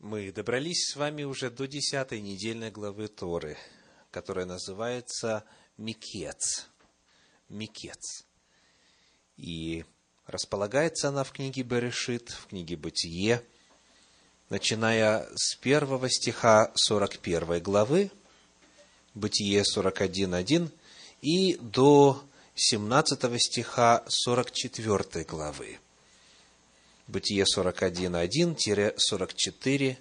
Мы добрались с вами уже до десятой недельной главы Торы, которая называется Микец. Микец. И располагается она в книге Берешит, в книге Бытие, начиная с первого стиха 41 главы, Бытие 41.1, и до 17 стиха 44 главы. Бытие 41.1-44.17.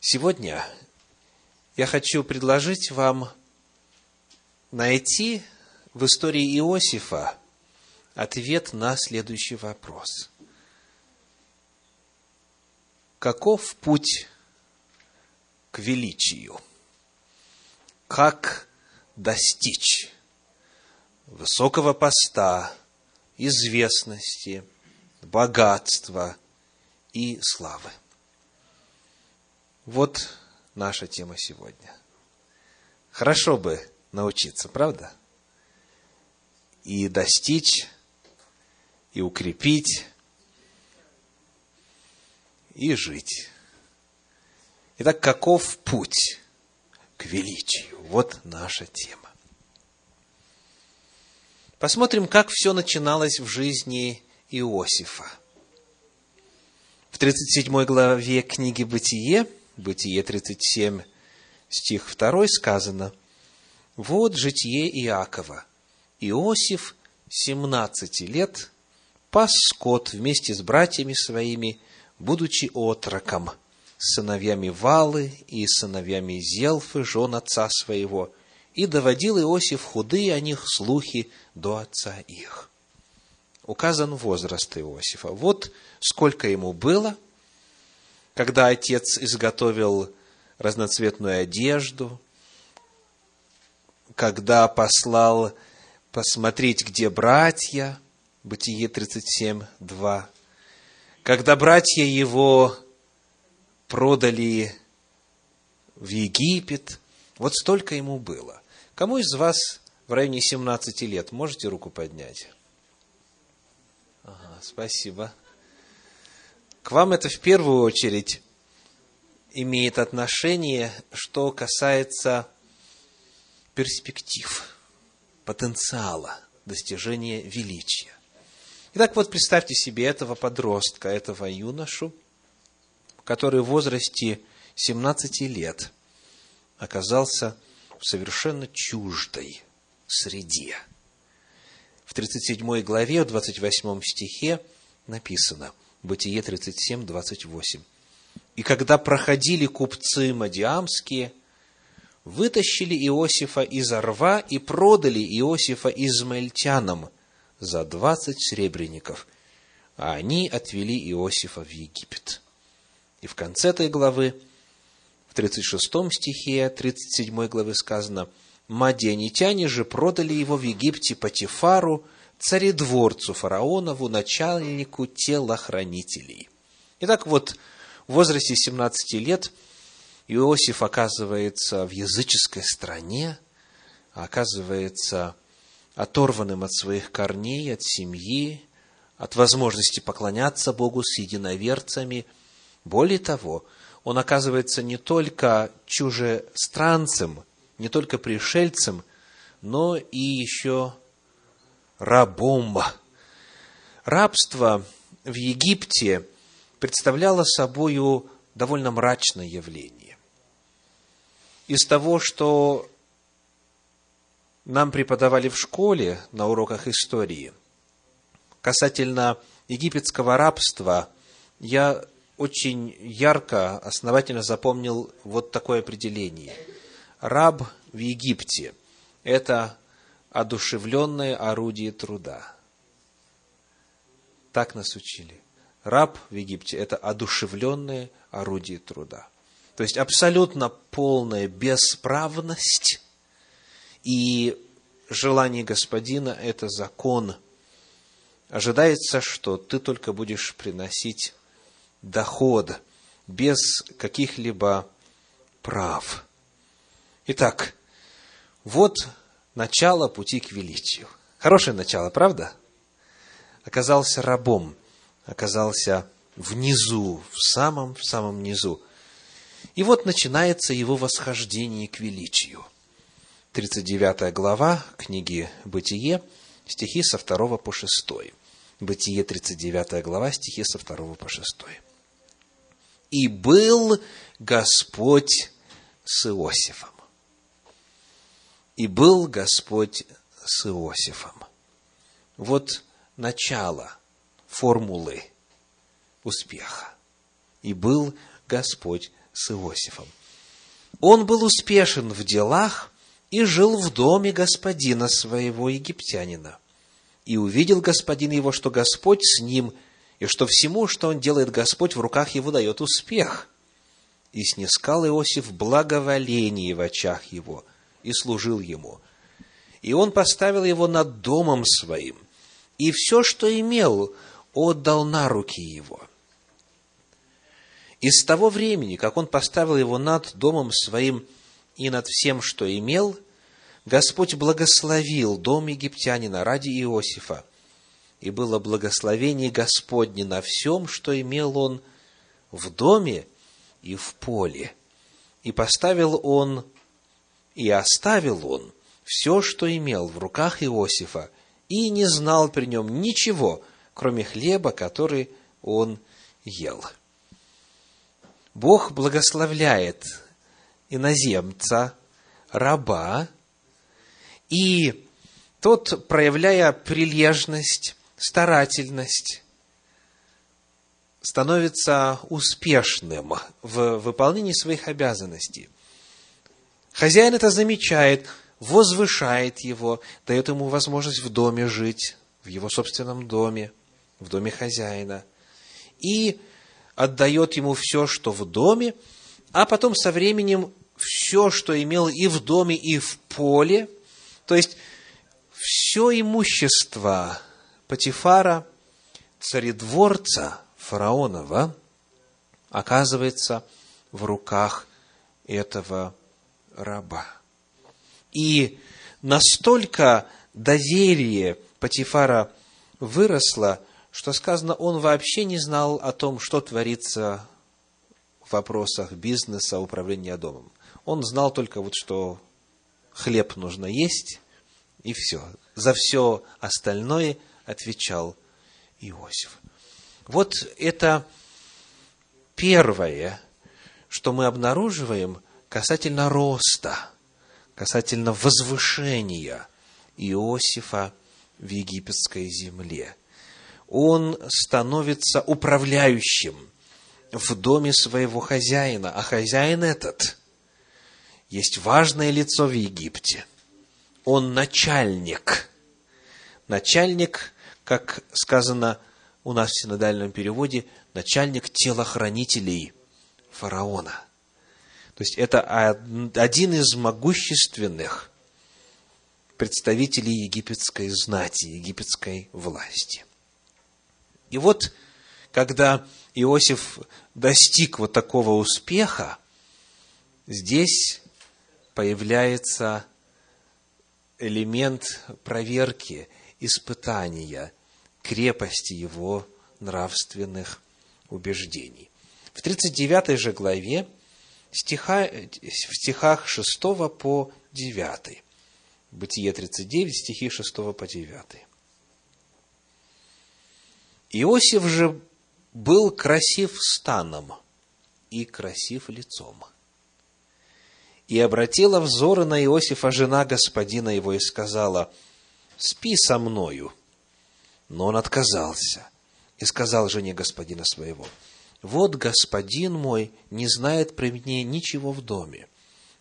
Сегодня я хочу предложить вам найти в истории Иосифа ответ на следующий вопрос. Каков путь к величию? Как достичь высокого поста, известности, богатства и славы. Вот наша тема сегодня. Хорошо бы научиться, правда? И достичь, и укрепить, и жить. Итак, каков путь к величию? Вот наша тема. Посмотрим, как все начиналось в жизни Иосифа. В 37 главе книги «Бытие», Бытие 37, стих 2 сказано, «Вот житие Иакова. Иосиф, 17 лет, пас скот вместе с братьями своими, будучи отроком, сыновьями Валы и сыновьями Зелфы, жен отца своего, и доводил Иосиф худые о них слухи до отца их. Указан возраст Иосифа. Вот сколько ему было, когда отец изготовил разноцветную одежду, когда послал посмотреть, где братья, Бытие 37, 2, когда братья его продали в Египет, вот столько ему было. Кому из вас в районе 17 лет? Можете руку поднять? Ага, спасибо. К вам это в первую очередь имеет отношение, что касается перспектив, потенциала достижения величия. Итак, вот представьте себе этого подростка, этого юношу, который в возрасте 17 лет оказался в совершенно чуждой среде. В 37 главе, в 28 стихе написано, Бытие 37, 28. «И когда проходили купцы мадиамские, вытащили Иосифа из рва и продали Иосифа измаильтянам за двадцать сребреников, а они отвели Иосифа в Египет». И в конце этой главы в 36 стихе 37 главы сказано, «Мадианитяне же продали его в Египте Патифару, царедворцу фараонову, начальнику телохранителей». Итак, вот в возрасте 17 лет Иосиф оказывается в языческой стране, оказывается оторванным от своих корней, от семьи, от возможности поклоняться Богу с единоверцами. Более того, он оказывается не только чужестранцем, не только пришельцем, но и еще рабом. Рабство в Египте представляло собою довольно мрачное явление. Из того, что нам преподавали в школе на уроках истории, касательно египетского рабства, я очень ярко, основательно запомнил вот такое определение. Раб в Египте – это одушевленное орудие труда. Так нас учили. Раб в Египте – это одушевленное орудие труда. То есть абсолютно полная бесправность и желание господина – это закон. Ожидается, что ты только будешь приносить доход, без каких-либо прав. Итак, вот начало пути к величию. Хорошее начало, правда? Оказался рабом, оказался внизу, в самом, в самом низу. И вот начинается его восхождение к величию. 39 глава книги «Бытие», стихи со 2 по 6. Бытие, 39 глава, стихи со 2 по 6. «И был Господь с Иосифом. И был Господь с Иосифом. Вот начало формулы успеха. И был Господь с Иосифом. Он был успешен в делах и жил в доме господина своего египтянина. И увидел господин его, что Господь с ним, и что всему, что он делает Господь, в руках его дает успех. И снискал Иосиф благоволение в очах его, и служил ему. И он поставил его над домом своим, и все, что имел, отдал на руки его. И с того времени, как он поставил его над домом своим и над всем, что имел, Господь благословил дом египтянина ради Иосифа, и было благословение Господне на всем, что имел он в доме и в поле. И поставил он, и оставил он все, что имел в руках Иосифа, и не знал при нем ничего, кроме хлеба, который он ел. Бог благословляет иноземца, раба, и тот, проявляя прилежность, старательность, становится успешным в выполнении своих обязанностей. Хозяин это замечает, возвышает его, дает ему возможность в доме жить, в его собственном доме, в доме хозяина. И отдает ему все, что в доме, а потом со временем все, что имел и в доме, и в поле – то есть, все имущество Патифара, царедворца фараонова, оказывается в руках этого раба. И настолько доверие Патифара выросло, что сказано, он вообще не знал о том, что творится в вопросах бизнеса, управления домом. Он знал только вот, что хлеб нужно есть, и все. За все остальное отвечал Иосиф. Вот это первое, что мы обнаруживаем касательно роста, касательно возвышения Иосифа в египетской земле. Он становится управляющим в доме своего хозяина, а хозяин этот есть важное лицо в Египте. Он начальник. Начальник, как сказано у нас в синодальном переводе, начальник телохранителей фараона. То есть это один из могущественных представителей египетской знати, египетской власти. И вот, когда Иосиф достиг вот такого успеха, здесь появляется элемент проверки, испытания, крепости его нравственных убеждений. В 39 же главе, стиха, в стихах 6 по 9, Бытие 39, стихи 6 по 9. Иосиф же был красив станом и красив лицом – и обратила взоры на Иосифа жена господина его и сказала, «Спи со мною». Но он отказался и сказал жене господина своего, «Вот господин мой не знает при мне ничего в доме,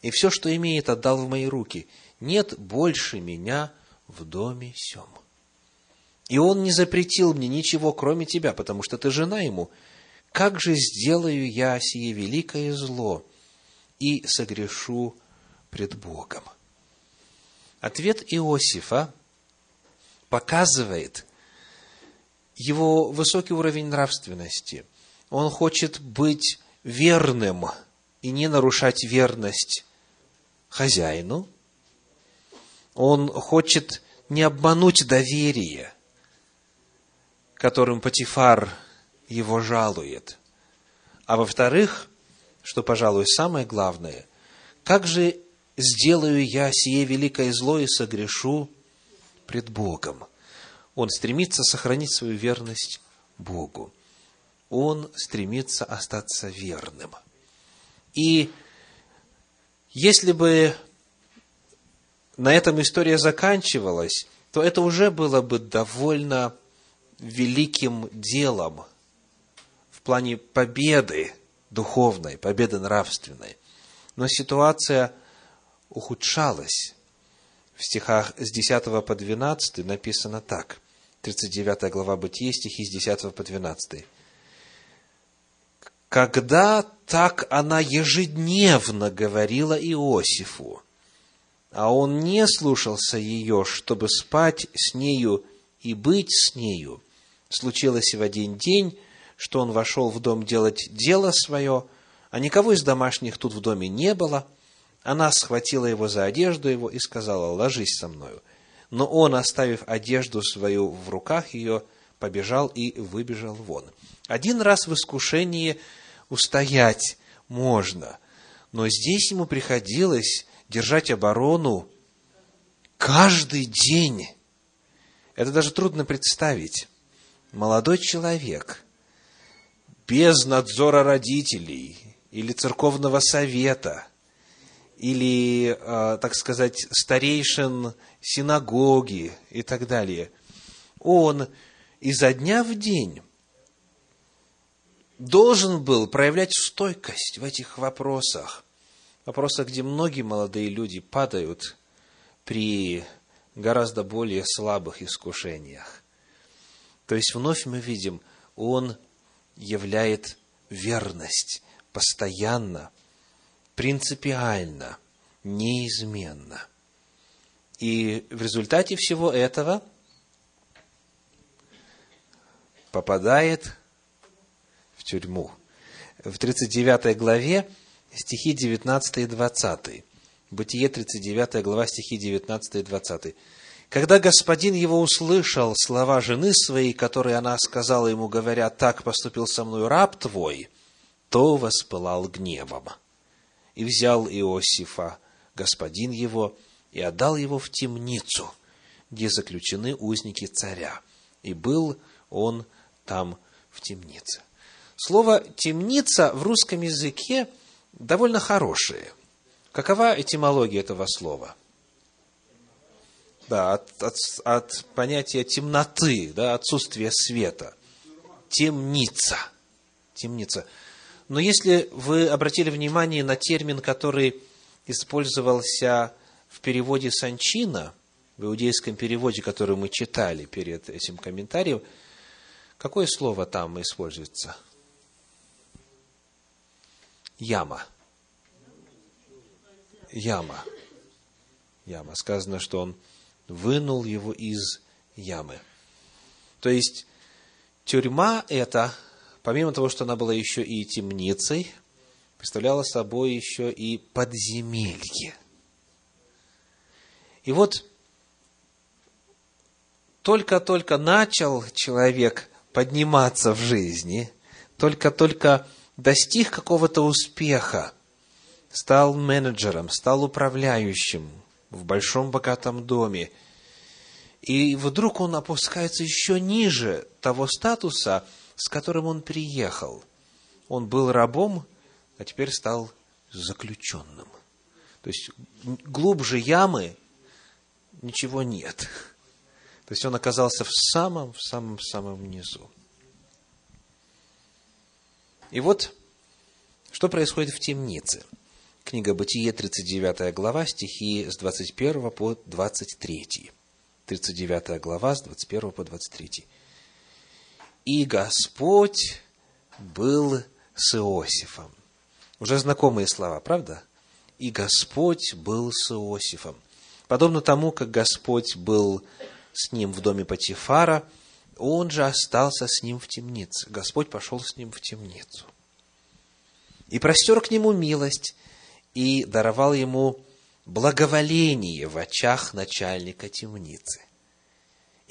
и все, что имеет, отдал в мои руки. Нет больше меня в доме сем. И он не запретил мне ничего, кроме тебя, потому что ты жена ему. Как же сделаю я сие великое зло, и согрешу пред Богом. Ответ Иосифа показывает его высокий уровень нравственности. Он хочет быть верным и не нарушать верность хозяину. Он хочет не обмануть доверие, которым Патифар его жалует. А во-вторых, что, пожалуй, самое главное, как же сделаю я сие великое зло и согрешу пред Богом? Он стремится сохранить свою верность Богу. Он стремится остаться верным. И если бы на этом история заканчивалась, то это уже было бы довольно великим делом в плане победы духовной, победы нравственной. Но ситуация ухудшалась. В стихах с 10 по 12 написано так. 39 глава Бытия, стихи с 10 по 12. «Когда так она ежедневно говорила Иосифу, а он не слушался ее, чтобы спать с нею и быть с нею, случилось в один день, что он вошел в дом делать дело свое, а никого из домашних тут в доме не было. Она схватила его за одежду его и сказала, ложись со мною. Но он, оставив одежду свою в руках ее, побежал и выбежал вон. Один раз в искушении устоять можно, но здесь ему приходилось держать оборону каждый день. Это даже трудно представить молодой человек без надзора родителей или церковного совета или, а, так сказать, старейшин синагоги и так далее, он изо дня в день должен был проявлять стойкость в этих вопросах, вопросах, где многие молодые люди падают при гораздо более слабых искушениях. То есть вновь мы видим, он являет верность постоянно, принципиально, неизменно. И в результате всего этого попадает в тюрьму. В 39 главе стихи 19 и 20. Бытие 39 глава, стихи 19 и 20. Когда господин его услышал слова жены своей, которые она сказала ему, говоря, «Так поступил со мной раб твой», то воспылал гневом. И взял Иосифа, господин его, и отдал его в темницу, где заключены узники царя. И был он там в темнице. Слово «темница» в русском языке довольно хорошее. Какова этимология этого слова – да, от, от, от понятия темноты, да, отсутствия света. Темница. Темница. Но если вы обратили внимание на термин, который использовался в переводе Санчина, в иудейском переводе, который мы читали перед этим комментарием, какое слово там используется? Яма. Яма. Яма. Сказано, что он вынул его из ямы. То есть, тюрьма эта, помимо того, что она была еще и темницей, представляла собой еще и подземелье. И вот, только-только начал человек подниматься в жизни, только-только достиг какого-то успеха, стал менеджером, стал управляющим, в большом богатом доме. И вдруг он опускается еще ниже того статуса, с которым он приехал. Он был рабом, а теперь стал заключенным. То есть глубже ямы ничего нет. То есть он оказался в самом, в самом, в самом низу. И вот, что происходит в темнице – Книга Бытие, 39 глава, стихи с 21 по 23. 39 глава, с 21 по 23. «И Господь был с Иосифом». Уже знакомые слова, правда? «И Господь был с Иосифом». Подобно тому, как Господь был с ним в доме Патифара, он же остался с ним в темнице. Господь пошел с ним в темницу. И простер к нему милость, и даровал ему благоволение в очах начальника темницы.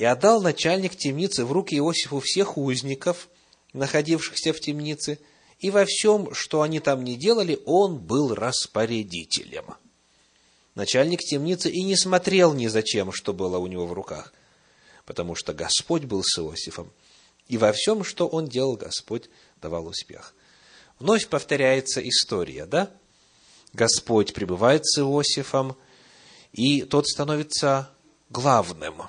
И отдал начальник темницы в руки Иосифу всех узников, находившихся в темнице, и во всем, что они там не делали, он был распорядителем. Начальник темницы и не смотрел ни за чем, что было у него в руках, потому что Господь был с Иосифом, и во всем, что он делал, Господь давал успех. Вновь повторяется история, да? Господь пребывает с Иосифом, и тот становится главным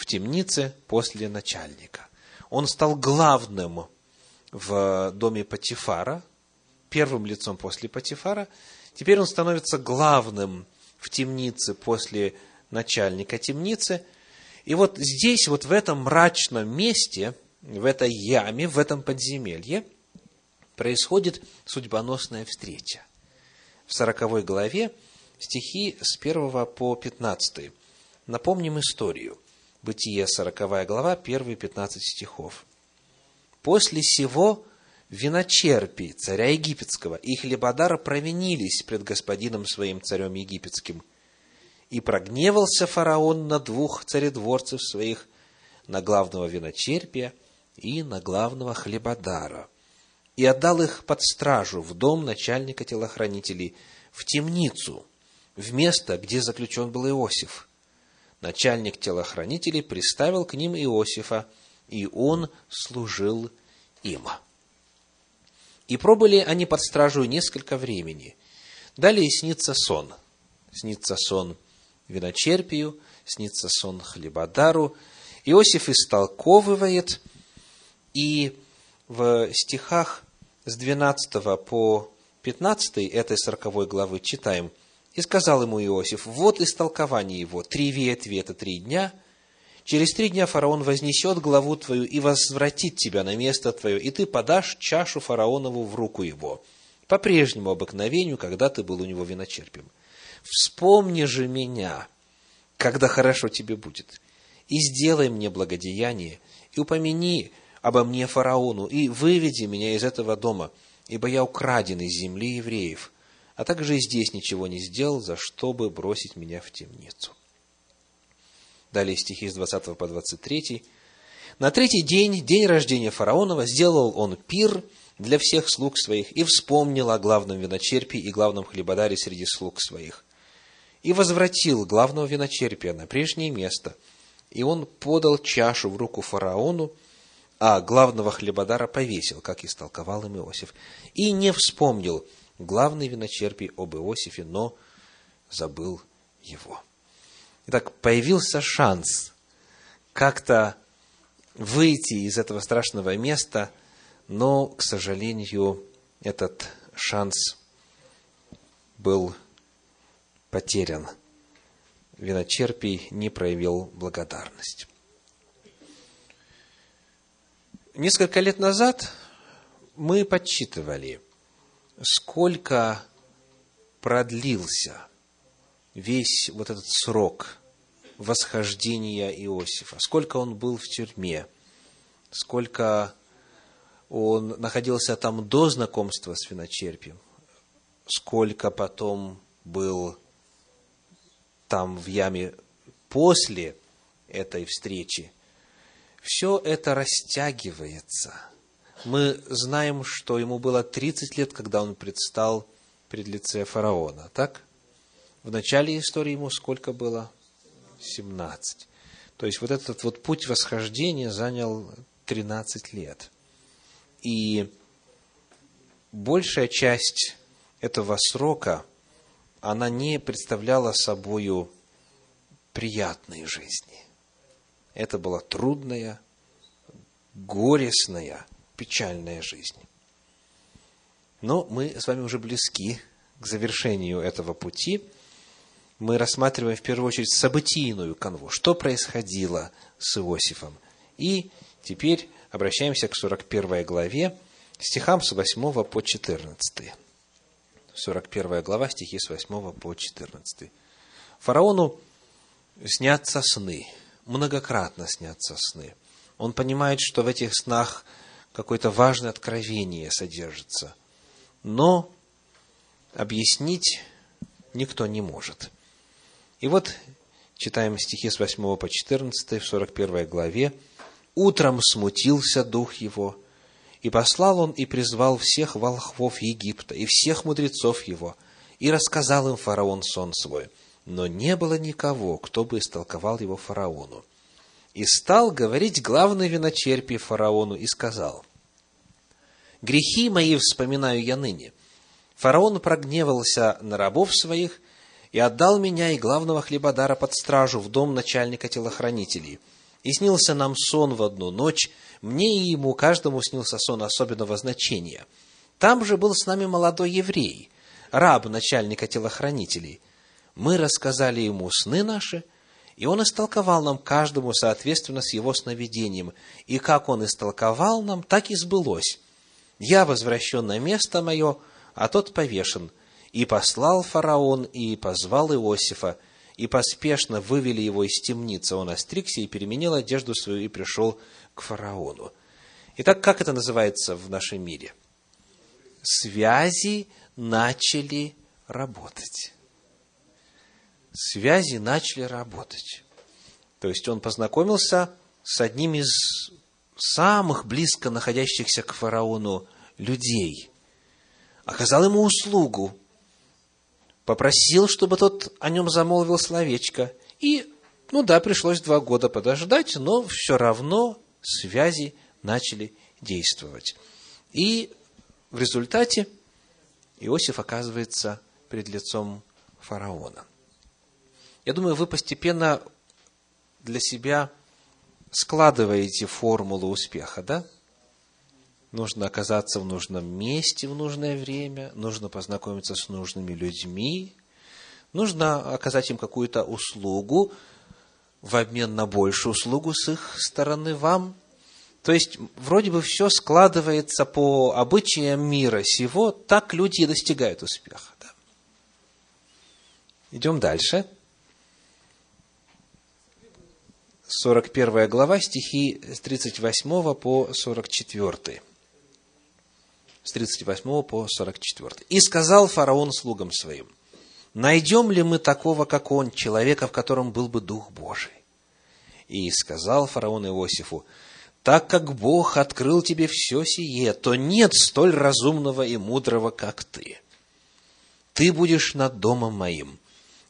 в темнице после начальника. Он стал главным в доме Патифара, первым лицом после Патифара. Теперь он становится главным в темнице после начальника темницы. И вот здесь, вот в этом мрачном месте, в этой яме, в этом подземелье, происходит судьбоносная встреча. В сороковой главе стихи с 1 по 15. Напомним историю. Бытие, 40 глава, первые 15 стихов. «После сего виночерпи царя египетского и хлебодара провинились пред господином своим царем египетским. И прогневался фараон на двух царедворцев своих, на главного виночерпия и на главного хлебодара, и отдал их под стражу в дом начальника телохранителей, в темницу, в место, где заключен был Иосиф. Начальник телохранителей приставил к ним Иосифа, и он служил им. И пробыли они под стражу несколько времени. Далее снится сон. Снится сон виночерпию, снится сон хлебодару. Иосиф истолковывает, и в стихах с 12 по 15 этой 40 главы читаем. «И сказал ему Иосиф, вот истолкование его, три ветви – это три дня, Через три дня фараон вознесет главу твою и возвратит тебя на место твое, и ты подашь чашу фараонову в руку его, по прежнему обыкновению, когда ты был у него виночерпим. Вспомни же меня, когда хорошо тебе будет, и сделай мне благодеяние, и упомяни обо мне фараону, и выведи меня из этого дома, ибо я украден из земли евреев, а также и здесь ничего не сделал, за что бы бросить меня в темницу. Далее стихи с 20 по 23. На третий день, день рождения фараонова, сделал он пир для всех слуг своих и вспомнил о главном виночерпе и главном хлебодаре среди слуг своих. И возвратил главного виночерпия на прежнее место, и он подал чашу в руку фараону, а главного хлебодара повесил, как истолковал им Иосиф. И не вспомнил главный виночерпий об Иосифе, но забыл его. Итак, появился шанс как-то выйти из этого страшного места, но, к сожалению, этот шанс был потерян. Виночерпий не проявил благодарность. Несколько лет назад мы подсчитывали, сколько продлился весь вот этот срок восхождения Иосифа, сколько он был в тюрьме, сколько он находился там до знакомства с виночерпием, сколько потом был там в яме после этой встречи. Все это растягивается. Мы знаем, что ему было 30 лет, когда он предстал пред лице фараона, так? В начале истории ему сколько было? 17. То есть вот этот вот путь восхождения занял 13 лет. И большая часть этого срока, она не представляла собою приятной жизни. Это была трудная, горестная, печальная жизнь. Но мы с вами уже близки к завершению этого пути – мы рассматриваем в первую очередь событийную канву, что происходило с Иосифом. И теперь обращаемся к 41 главе, стихам с 8 по 14. 41 глава, стихи с 8 по 14. Фараону снятся сны, многократно снятся сны. Он понимает, что в этих снах какое-то важное откровение содержится. Но объяснить никто не может. И вот читаем стихи с 8 по 14 в 41 главе. «Утром смутился дух его, И послал он и призвал всех волхвов Египта и всех мудрецов его, и рассказал им фараон сон свой. Но не было никого, кто бы истолковал его фараону. И стал говорить главный виночерпий фараону и сказал, «Грехи мои вспоминаю я ныне. Фараон прогневался на рабов своих и отдал меня и главного хлебодара под стражу в дом начальника телохранителей. И снился нам сон в одну ночь, мне и ему каждому снился сон особенного значения. Там же был с нами молодой еврей, раб начальника телохранителей. Мы рассказали ему сны наши, и он истолковал нам каждому соответственно с его сновидением. И как он истолковал нам, так и сбылось. Я возвращен на место мое, а тот повешен. И послал фараон, и позвал Иосифа, и поспешно вывели его из темницы. Он остригся и переменил одежду свою, и пришел к фараону. Итак, как это называется в нашем мире? Связи начали работать. Связи начали работать. То есть он познакомился с одним из самых близко находящихся к фараону людей, оказал ему услугу, попросил, чтобы тот о нем замолвил словечко, и, ну да, пришлось два года подождать, но все равно связи начали действовать. И в результате Иосиф оказывается перед лицом фараона. Я думаю, вы постепенно для себя складываете формулу успеха, да? Нужно оказаться в нужном месте в нужное время, нужно познакомиться с нужными людьми, нужно оказать им какую-то услугу, в обмен на большую услугу с их стороны вам. То есть, вроде бы все складывается по обычаям мира сего, так люди и достигают успеха. Да? Идем дальше. 41 глава, стихи с 38 по 44. С 38 по 44. «И сказал фараон слугам своим, найдем ли мы такого, как он, человека, в котором был бы Дух Божий? И сказал фараон Иосифу, так как Бог открыл тебе все сие, то нет столь разумного и мудрого, как ты. Ты будешь над домом моим,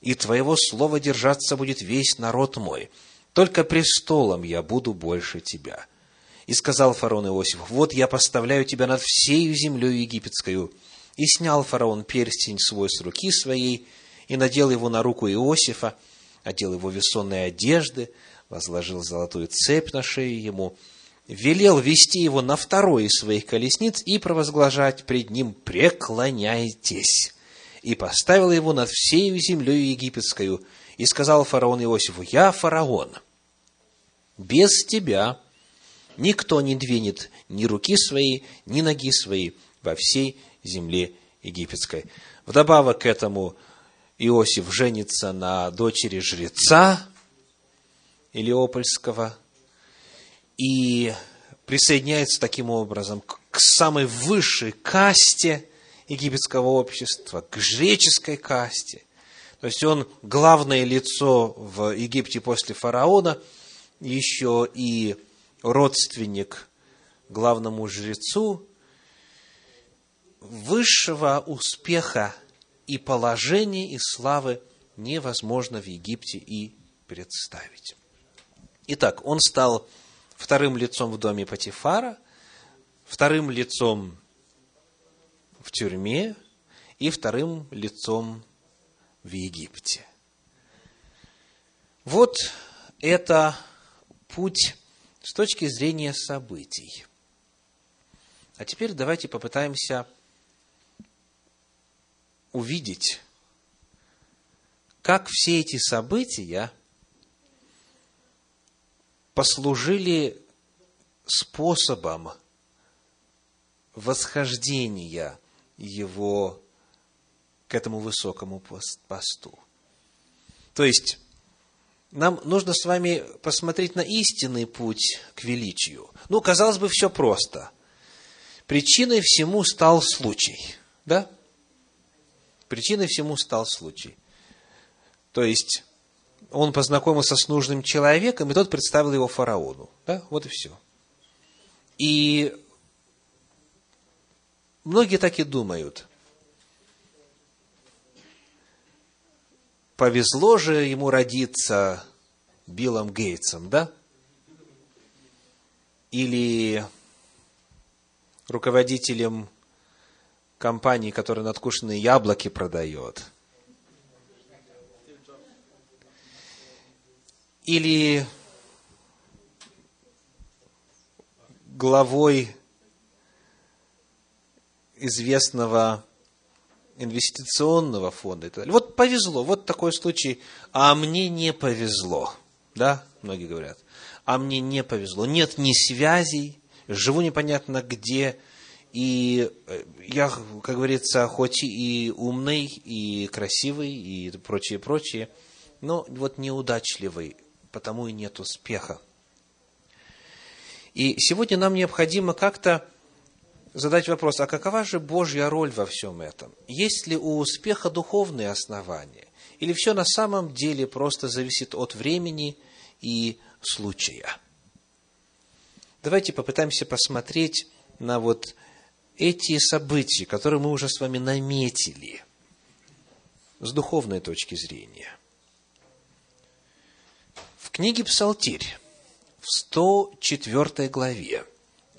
и твоего слова держаться будет весь народ мой. Только престолом я буду больше тебя. И сказал фараон Иосиф, вот я поставляю тебя над всею землей египетскую. И снял фараон перстень свой с руки своей, и надел его на руку Иосифа, одел его весонные одежды, возложил золотую цепь на шею ему, велел вести его на второй из своих колесниц и провозглашать пред ним «Преклоняйтесь!» И поставил его над всею землей египетскую, и сказал фараон Иосифу, «Я фараон, без тебя никто не двинет ни руки свои, ни ноги свои во всей земле египетской». Вдобавок к этому Иосиф женится на дочери жреца Илиопольского и присоединяется таким образом к самой высшей касте египетского общества, к греческой касте. То есть он главное лицо в Египте после фараона, еще и родственник главному жрецу. Высшего успеха и положения и славы невозможно в Египте и представить. Итак, он стал вторым лицом в доме Патифара, вторым лицом в тюрьме и вторым лицом в Египте. Вот это путь с точки зрения событий. А теперь давайте попытаемся увидеть, как все эти события послужили способом восхождения его к этому высокому посту. То есть, нам нужно с вами посмотреть на истинный путь к величию. Ну, казалось бы, все просто. Причиной всему стал случай. Да? Причиной всему стал случай. То есть, он познакомился с нужным человеком, и тот представил его фараону. Да? Вот и все. И многие так и думают. Повезло же ему родиться Биллом Гейтсом, да? Или руководителем компании, которая надкушенные яблоки продает. Или главой известного инвестиционного фонда и так. Вот повезло, вот такой случай, а мне не повезло. Да, многие говорят. А мне не повезло. Нет ни связей, живу непонятно где, и э, я, как говорится, хоть и умный, и красивый, и прочее, прочее, но вот неудачливый, потому и нет успеха. И сегодня нам необходимо как-то задать вопрос, а какова же Божья роль во всем этом? Есть ли у успеха духовные основания? Или все на самом деле просто зависит от времени и случая? Давайте попытаемся посмотреть на вот эти события, которые мы уже с вами наметили, с духовной точки зрения. В книге «Псалтирь» в 104 главе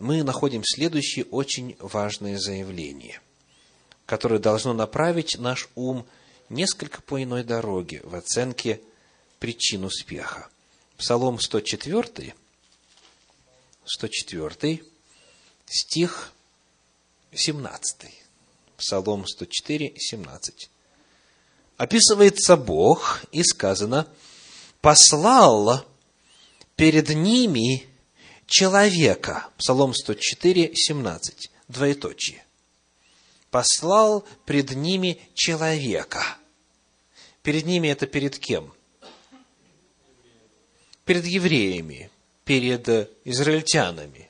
мы находим следующее очень важное заявление, которое должно направить наш ум несколько по иной дороге в оценке причин успеха. Псалом 104, 104, стих 17. Псалом 104, 17. Описывается Бог, и сказано, «послал перед ними человека». Псалом 104, 17. Двоеточие. «Послал пред ними человека». Перед ними это перед кем? Перед евреями, перед израильтянами.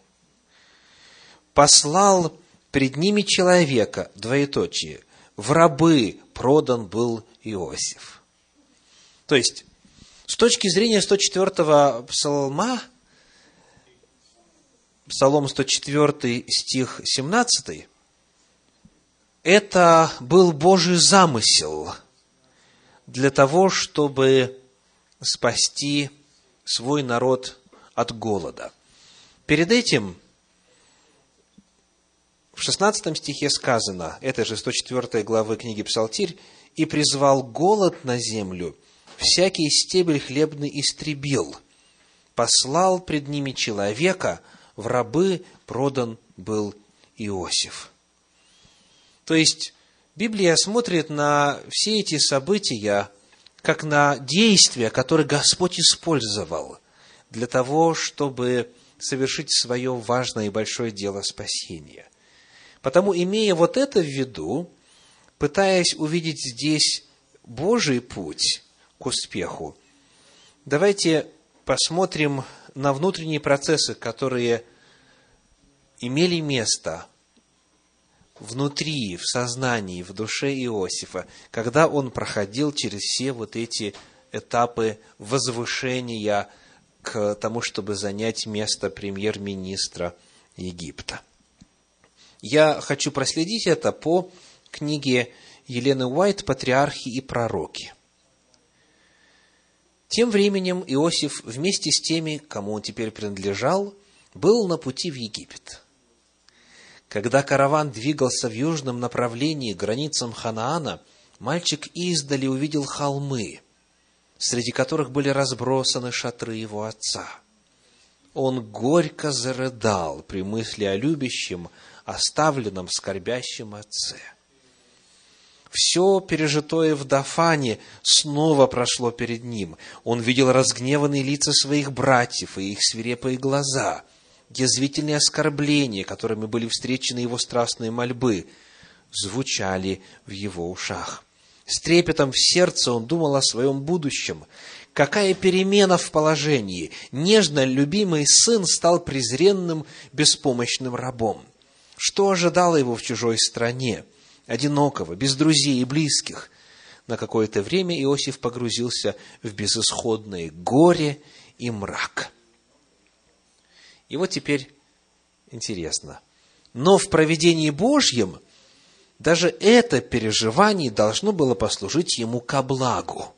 «Послал пред ними человека, двоеточие, в рабы продан был Иосиф. То есть, с точки зрения 104-го псалма, Псалом 104, стих 17, это был Божий замысел для того, чтобы спасти свой народ от голода. Перед этим в 16 стихе сказано, это же 104 главы книги Псалтирь, «И призвал голод на землю, всякий стебель хлебный истребил, послал пред ними человека, в рабы продан был Иосиф». То есть, Библия смотрит на все эти события как на действия, которые Господь использовал для того, чтобы совершить свое важное и большое дело спасения. Потому, имея вот это в виду, пытаясь увидеть здесь Божий путь к успеху, давайте посмотрим на внутренние процессы, которые имели место внутри, в сознании, в душе Иосифа, когда он проходил через все вот эти этапы возвышения к тому, чтобы занять место премьер-министра Египта. Я хочу проследить это по книге Елены Уайт «Патриархи и пророки». Тем временем Иосиф вместе с теми, кому он теперь принадлежал, был на пути в Египет. Когда караван двигался в южном направлении к границам Ханаана, мальчик издали увидел холмы, среди которых были разбросаны шатры его отца. Он горько зарыдал при мысли о любящем, оставленном скорбящем отце. Все пережитое в Дафане снова прошло перед ним. Он видел разгневанные лица своих братьев и их свирепые глаза, язвительные оскорбления, которыми были встречены его страстные мольбы, звучали в его ушах. С трепетом в сердце он думал о своем будущем. Какая перемена в положении! Нежно любимый сын стал презренным, беспомощным рабом. Что ожидало его в чужой стране, одинокого, без друзей и близких? На какое-то время Иосиф погрузился в безысходное горе и мрак. И вот теперь интересно. Но в проведении Божьем даже это переживание должно было послужить ему ко благу.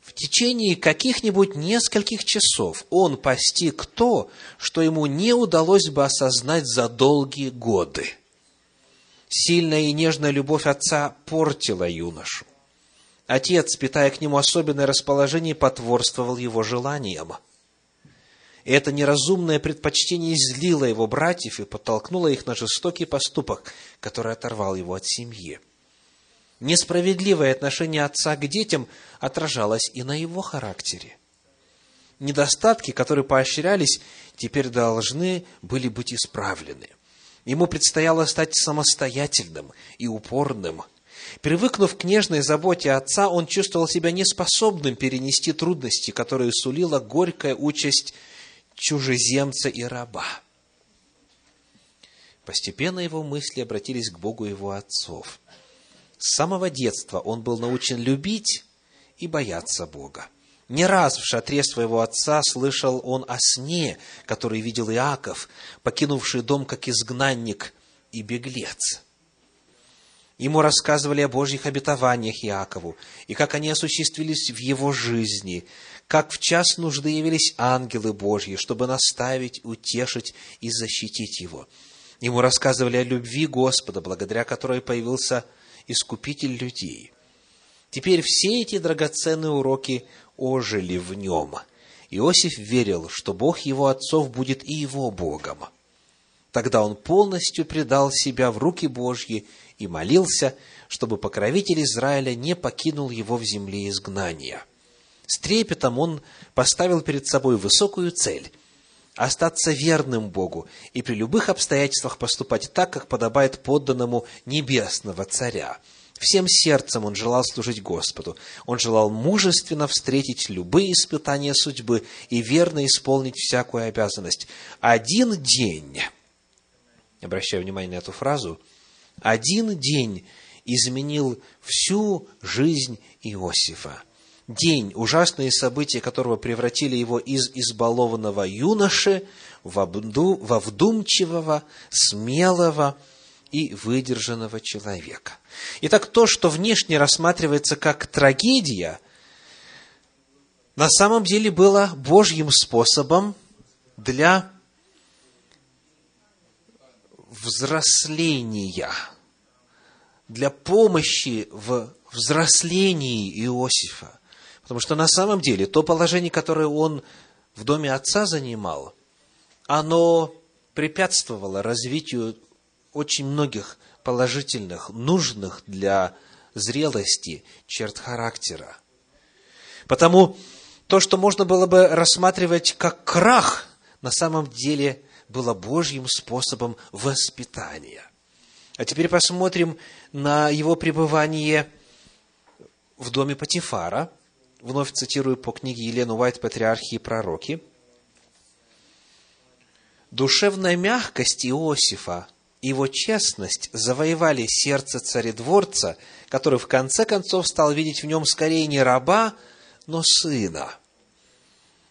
В течение каких-нибудь нескольких часов он постиг то, что ему не удалось бы осознать за долгие годы. Сильная и нежная любовь отца портила юношу. Отец, питая к нему особенное расположение, потворствовал его желаниям. Это неразумное предпочтение излило его братьев и подтолкнуло их на жестокий поступок, который оторвал его от семьи. Несправедливое отношение отца к детям отражалось и на его характере. Недостатки, которые поощрялись, теперь должны были быть исправлены. Ему предстояло стать самостоятельным и упорным. Привыкнув к нежной заботе отца, он чувствовал себя неспособным перенести трудности, которые сулила горькая участь чужеземца и раба. Постепенно его мысли обратились к Богу его отцов. С самого детства он был научен любить и бояться Бога. Не раз в шатре своего отца слышал он о сне, который видел Иаков, покинувший дом как изгнанник и беглец. Ему рассказывали о Божьих обетованиях Иакову, и как они осуществились в его жизни, как в час нужды явились ангелы Божьи, чтобы наставить, утешить и защитить его. Ему рассказывали о любви Господа, благодаря которой появился Искупитель людей. Теперь все эти драгоценные уроки ожили в нем. Иосиф верил, что Бог его отцов будет и его Богом. Тогда он полностью предал себя в руки Божьи и молился, чтобы покровитель Израиля не покинул его в земле изгнания. С трепетом он поставил перед собой высокую цель – остаться верным Богу и при любых обстоятельствах поступать так, как подобает подданному небесного царя – Всем сердцем он желал служить Господу. Он желал мужественно встретить любые испытания судьбы и верно исполнить всякую обязанность. Один день, обращаю внимание на эту фразу, один день изменил всю жизнь Иосифа. День, ужасные события которого превратили его из избалованного юноши во вдумчивого, смелого, и выдержанного человека. Итак, то, что внешне рассматривается как трагедия, на самом деле было Божьим способом для взросления, для помощи в взрослении Иосифа. Потому что на самом деле то положение, которое он в доме отца занимал, оно препятствовало развитию очень многих положительных, нужных для зрелости черт характера. Потому то, что можно было бы рассматривать как крах, на самом деле было Божьим способом воспитания. А теперь посмотрим на его пребывание в доме Патифара. Вновь цитирую по книге Елены Уайт «Патриархи и пророки». Душевная мягкость Иосифа его честность завоевали сердце царедворца, который в конце концов стал видеть в нем скорее не раба, но сына.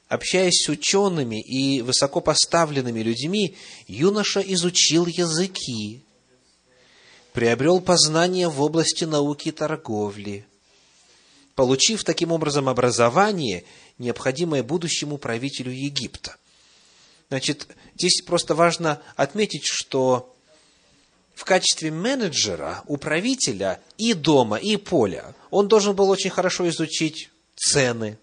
Общаясь с учеными и высокопоставленными людьми, юноша изучил языки, приобрел познания в области науки и торговли. Получив таким образом образование, необходимое будущему правителю Египта. Значит, здесь просто важно отметить, что в качестве менеджера, управителя и дома, и поля, он должен был очень хорошо изучить цены.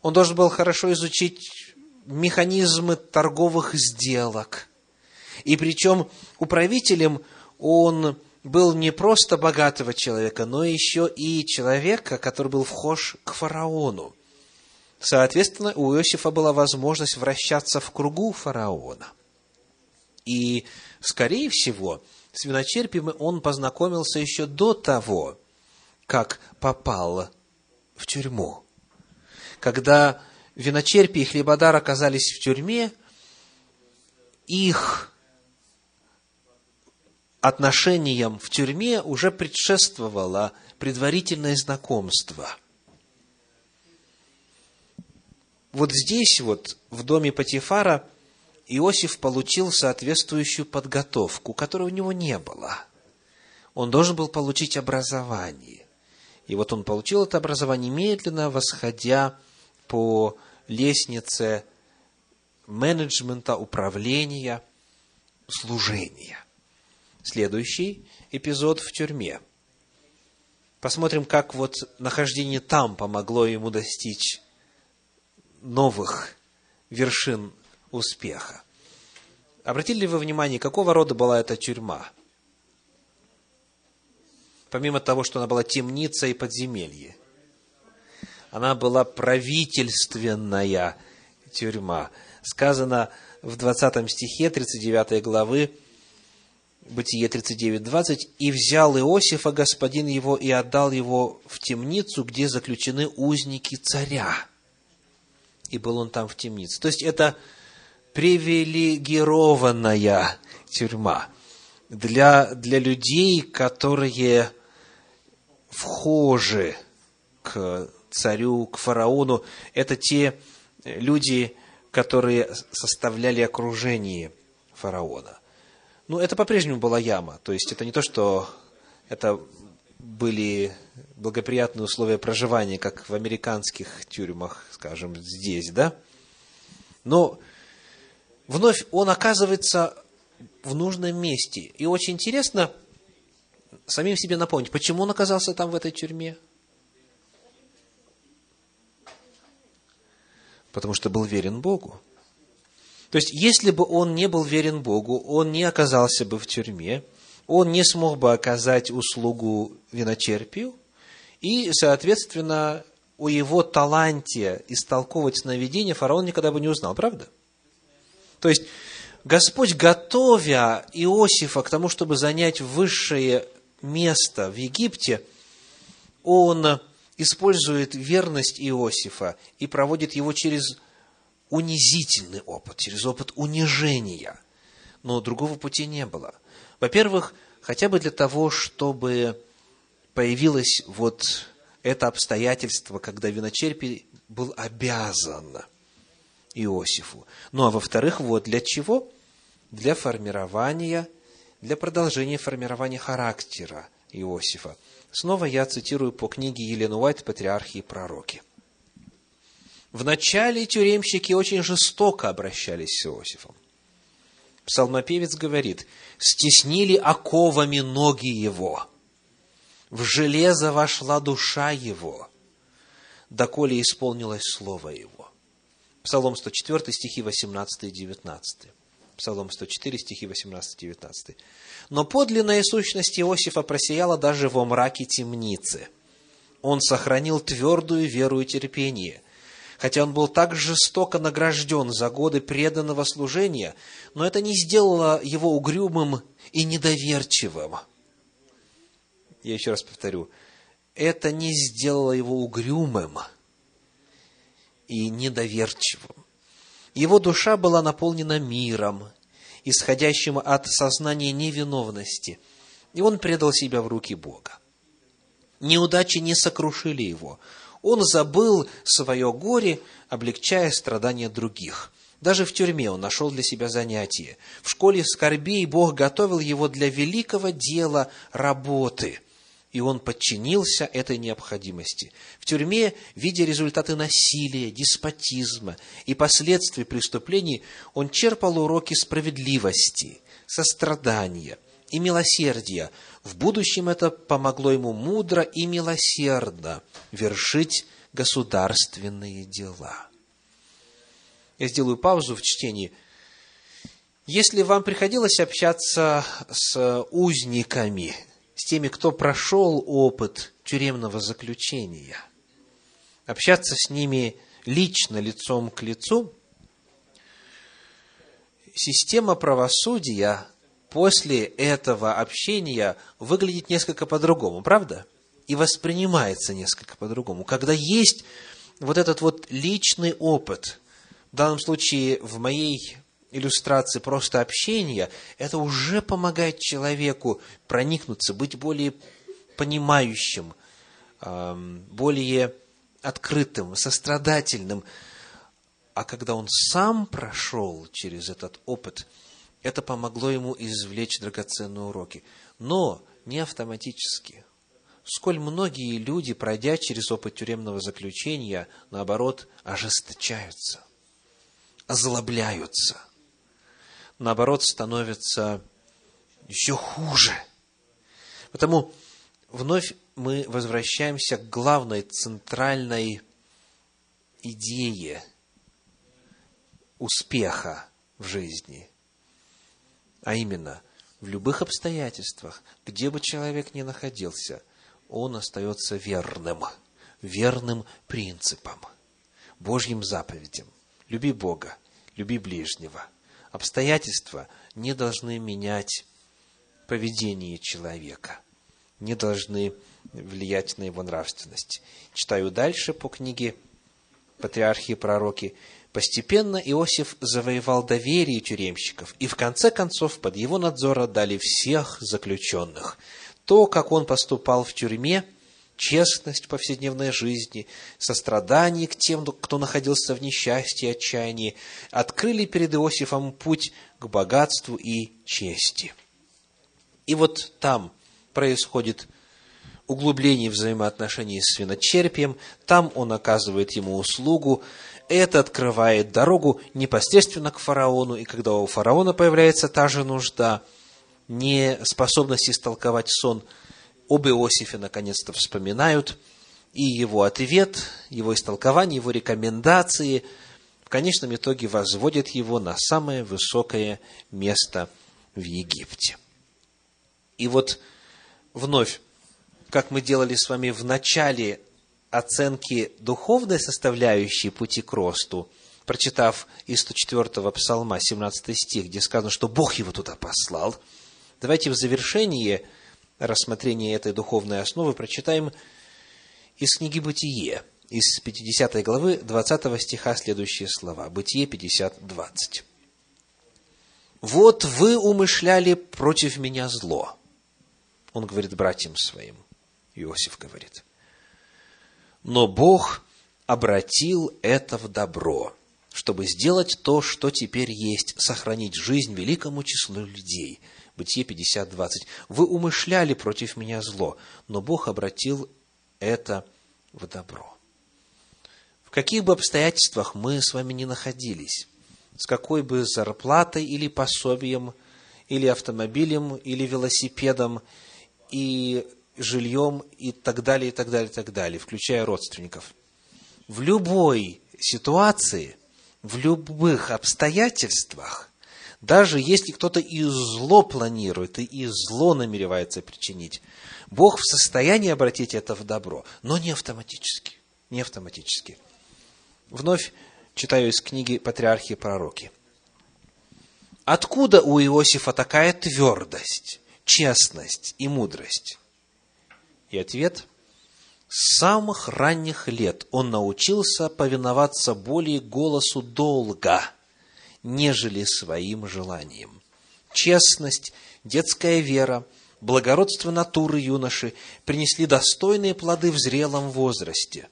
Он должен был хорошо изучить механизмы торговых сделок. И причем управителем он был не просто богатого человека, но еще и человека, который был вхож к фараону. Соответственно, у Иосифа была возможность вращаться в кругу фараона. И Скорее всего, с виночерпием он познакомился еще до того, как попал в тюрьму. Когда виночерпи и хлебодар оказались в тюрьме, их отношениям в тюрьме уже предшествовало предварительное знакомство. Вот здесь вот, в доме Патифара, Иосиф получил соответствующую подготовку, которой у него не было. Он должен был получить образование. И вот он получил это образование медленно, восходя по лестнице менеджмента, управления, служения. Следующий эпизод в тюрьме. Посмотрим, как вот нахождение там помогло ему достичь новых вершин успеха. Обратили ли вы внимание, какого рода была эта тюрьма? Помимо того, что она была темница и подземелье. Она была правительственная тюрьма. Сказано в 20 стихе 39 главы, Бытие 39.20, «И взял Иосифа, господин его, и отдал его в темницу, где заключены узники царя» и был он там в темнице. То есть это привилегированная тюрьма для, для людей, которые вхожи к царю, к фараону. Это те люди, которые составляли окружение фараона. Ну, это по-прежнему была яма. То есть это не то, что это были благоприятные условия проживания, как в американских тюрьмах, скажем, здесь, да? Но вновь он оказывается в нужном месте. И очень интересно самим себе напомнить, почему он оказался там, в этой тюрьме. Потому что был верен Богу. То есть, если бы он не был верен Богу, он не оказался бы в тюрьме, он не смог бы оказать услугу виночерпию, и, соответственно, о его таланте истолковывать сновидение фараон никогда бы не узнал, правда? То есть, Господь, готовя Иосифа к тому, чтобы занять высшее место в Египте, Он использует верность Иосифа и проводит его через унизительный опыт, через опыт унижения. Но другого пути не было. Во-первых, хотя бы для того, чтобы появилось вот это обстоятельство, когда виночерпий был обязан Иосифу. Ну а во-вторых, вот для чего? Для формирования, для продолжения формирования характера Иосифа. Снова я цитирую по книге Елены Уайт «Патриархи и пророки». Вначале тюремщики очень жестоко обращались с Иосифом. Псалмопевец говорит, стеснили оковами ноги его, в железо вошла душа его, доколе исполнилось слово его. Псалом 104, стихи 18 и 19. Псалом 104, стихи 18 и 19. Но подлинная сущность Иосифа просияла даже во мраке темницы. Он сохранил твердую веру и терпение, хотя он был так жестоко награжден за годы преданного служения, но это не сделало его угрюмым и недоверчивым. Я еще раз повторю, это не сделало его угрюмым и недоверчивым. Его душа была наполнена миром, исходящим от сознания невиновности, и он предал себя в руки Бога. Неудачи не сокрушили его – он забыл свое горе, облегчая страдания других. Даже в тюрьме он нашел для себя занятие. В школе скорбей Бог готовил его для великого дела работы. И он подчинился этой необходимости. В тюрьме, видя результаты насилия, деспотизма и последствий преступлений, он черпал уроки справедливости, сострадания и милосердия, в будущем это помогло ему мудро и милосердно вершить государственные дела. Я сделаю паузу в чтении. Если вам приходилось общаться с узниками, с теми, кто прошел опыт тюремного заключения, общаться с ними лично, лицом к лицу, система правосудия после этого общения выглядит несколько по-другому, правда? И воспринимается несколько по-другому. Когда есть вот этот вот личный опыт, в данном случае в моей иллюстрации просто общения, это уже помогает человеку проникнуться, быть более понимающим, более открытым, сострадательным. а когда он сам прошел через этот опыт, это помогло ему извлечь драгоценные уроки. Но не автоматически. Сколь многие люди, пройдя через опыт тюремного заключения, наоборот, ожесточаются, озлобляются, наоборот, становятся еще хуже. Потому вновь мы возвращаемся к главной центральной идее успеха в жизни, а именно в любых обстоятельствах, где бы человек ни находился, он остается верным, верным принципам, Божьим заповедям. Люби Бога, люби ближнего. Обстоятельства не должны менять поведение человека, не должны влиять на его нравственность. Читаю дальше по книге «Патриархи и пророки». Постепенно Иосиф завоевал доверие тюремщиков, и в конце концов под его надзор отдали всех заключенных. То, как он поступал в тюрьме, честность повседневной жизни, сострадание к тем, кто находился в несчастье и отчаянии, открыли перед Иосифом путь к богатству и чести. И вот там происходит углубление взаимоотношений с свиночерпием, там он оказывает ему услугу, это открывает дорогу непосредственно к фараону, и когда у фараона появляется та же нужда, неспособность истолковать сон, об Иосифе наконец-то вспоминают, и его ответ, его истолкование, его рекомендации в конечном итоге возводят его на самое высокое место в Египте. И вот вновь, как мы делали с вами в начале оценки духовной составляющей пути к росту, прочитав из 104-го псалма, 17 стих, где сказано, что Бог его туда послал, давайте в завершении рассмотрения этой духовной основы прочитаем из книги «Бытие», из 50 главы 20 стиха следующие слова. Бытие 50, 20. «Вот вы умышляли против меня зло». Он говорит братьям своим. Иосиф говорит – но Бог обратил это в добро, чтобы сделать то, что теперь есть, сохранить жизнь великому числу людей. Бытие 50.20. Вы умышляли против меня зло, но Бог обратил это в добро. В каких бы обстоятельствах мы с вами ни находились, с какой бы зарплатой или пособием, или автомобилем, или велосипедом, и жильем и так далее, и так далее, и так далее, включая родственников. В любой ситуации, в любых обстоятельствах, даже если кто-то и зло планирует, и зло намеревается причинить, Бог в состоянии обратить это в добро, но не автоматически. Не автоматически. Вновь читаю из книги «Патриархи и пророки». Откуда у Иосифа такая твердость, честность и мудрость? И ответ – с самых ранних лет он научился повиноваться более голосу долга, нежели своим желаниям. Честность, детская вера, благородство натуры юноши принесли достойные плоды в зрелом возрасте.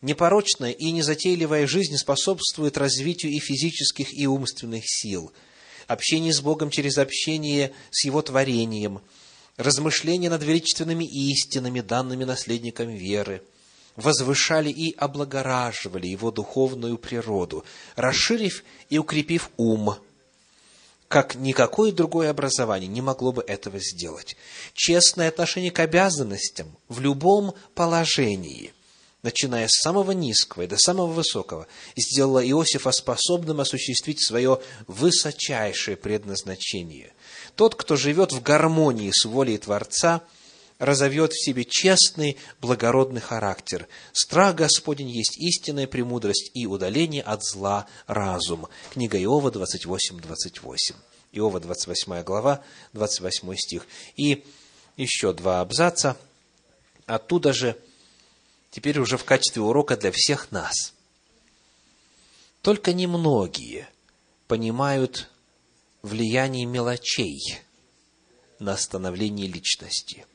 Непорочная и незатейливая жизнь способствует развитию и физических, и умственных сил. Общение с Богом через общение с Его творением – размышления над величественными истинами, данными наследникам веры, возвышали и облагораживали его духовную природу, расширив и укрепив ум, как никакое другое образование не могло бы этого сделать. Честное отношение к обязанностям в любом положении, начиная с самого низкого и до самого высокого, сделало Иосифа способным осуществить свое высочайшее предназначение – тот, кто живет в гармонии с волей Творца, разовьет в себе честный, благородный характер. Страх Господень есть истинная премудрость и удаление от зла разум. Книга Иова 28, 28. Иова 28 глава, 28 стих. И еще два абзаца. Оттуда же, теперь уже в качестве урока для всех нас. Только немногие понимают влияние мелочей на становление личности.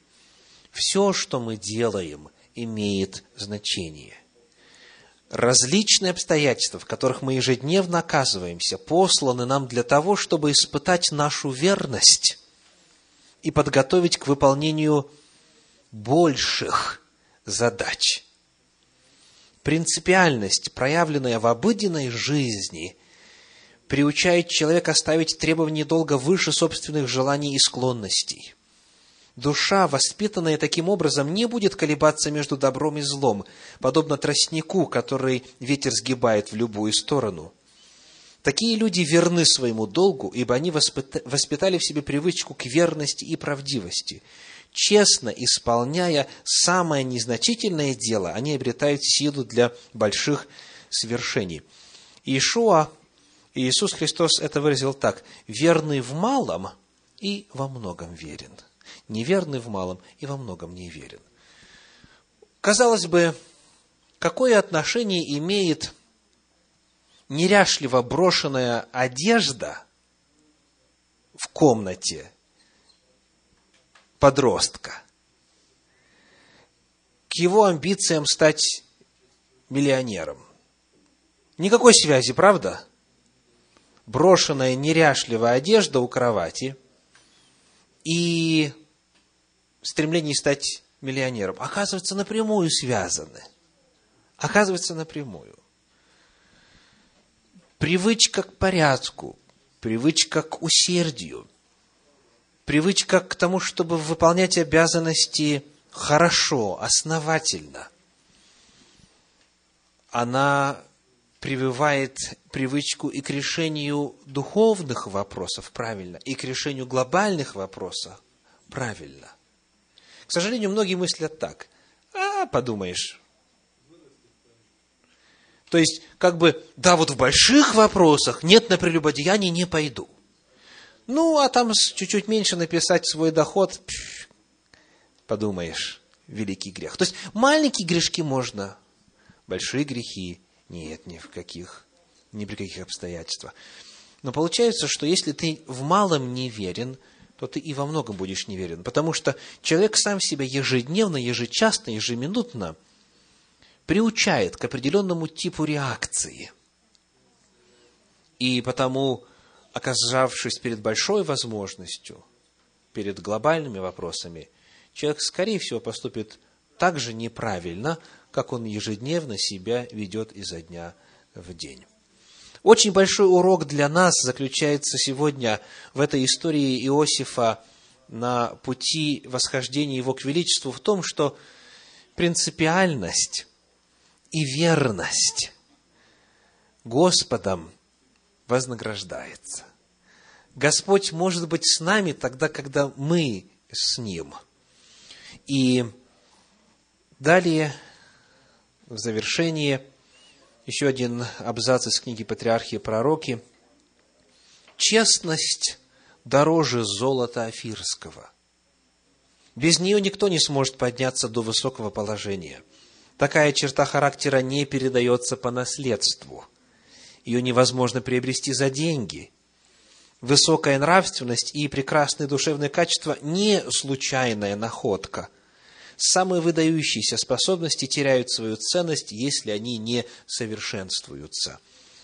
Все, что мы делаем, имеет значение. различные обстоятельства, в которых мы ежедневно оказываемся, посланы нам для того, чтобы испытать нашу верность и подготовить к выполнению больших задач. Принципиальность, проявленная в обыденной жизни, приучает человека ставить требования долга выше собственных желаний и склонностей. Душа, воспитанная таким образом, не будет колебаться между добром и злом, подобно тростнику, который ветер сгибает в любую сторону. Такие люди верны своему долгу, ибо они воспитали в себе привычку к верности и правдивости – честно исполняя самое незначительное дело, они обретают силу для больших свершений. Иешуа, Иисус Христос это выразил так, верный в малом и во многом верен. Неверный в малом и во многом не верен. Казалось бы, какое отношение имеет неряшливо брошенная одежда в комнате подростка, к его амбициям стать миллионером. Никакой связи, правда? Брошенная неряшливая одежда у кровати и стремление стать миллионером, оказывается, напрямую связаны. Оказывается, напрямую. Привычка к порядку, привычка к усердию, привычка к тому, чтобы выполнять обязанности хорошо, основательно, она прививает привычку и к решению духовных вопросов правильно, и к решению глобальных вопросов правильно. К сожалению, многие мыслят так. А, подумаешь. То есть, как бы, да, вот в больших вопросах нет на прелюбодеяние, не пойду. Ну, а там чуть-чуть меньше написать свой доход, подумаешь, великий грех. То есть, маленькие грешки можно, большие грехи нет ни в каких, ни при каких обстоятельствах. Но получается, что если ты в малом не верен, то ты и во многом будешь неверен. Потому что человек сам себя ежедневно, ежечасно, ежеминутно приучает к определенному типу реакции. И потому оказавшись перед большой возможностью, перед глобальными вопросами, человек, скорее всего, поступит так же неправильно, как он ежедневно себя ведет изо дня в день. Очень большой урок для нас заключается сегодня в этой истории Иосифа на пути восхождения его к величеству в том, что принципиальность и верность Господом вознаграждается. Господь может быть с нами тогда, когда мы с Ним. И далее, в завершение, еще один абзац из книги «Патриархии и пророки». «Честность дороже золота афирского. Без нее никто не сможет подняться до высокого положения. Такая черта характера не передается по наследству – ее невозможно приобрести за деньги. Высокая нравственность и прекрасные душевные качества – не случайная находка. Самые выдающиеся способности теряют свою ценность, если они не совершенствуются.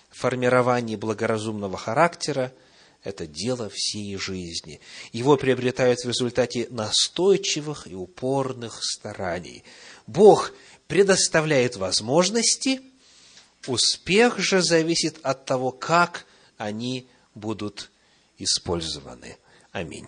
Формирование благоразумного характера – это дело всей жизни. Его приобретают в результате настойчивых и упорных стараний. Бог предоставляет возможности – Успех же зависит от того, как они будут использованы. Аминь.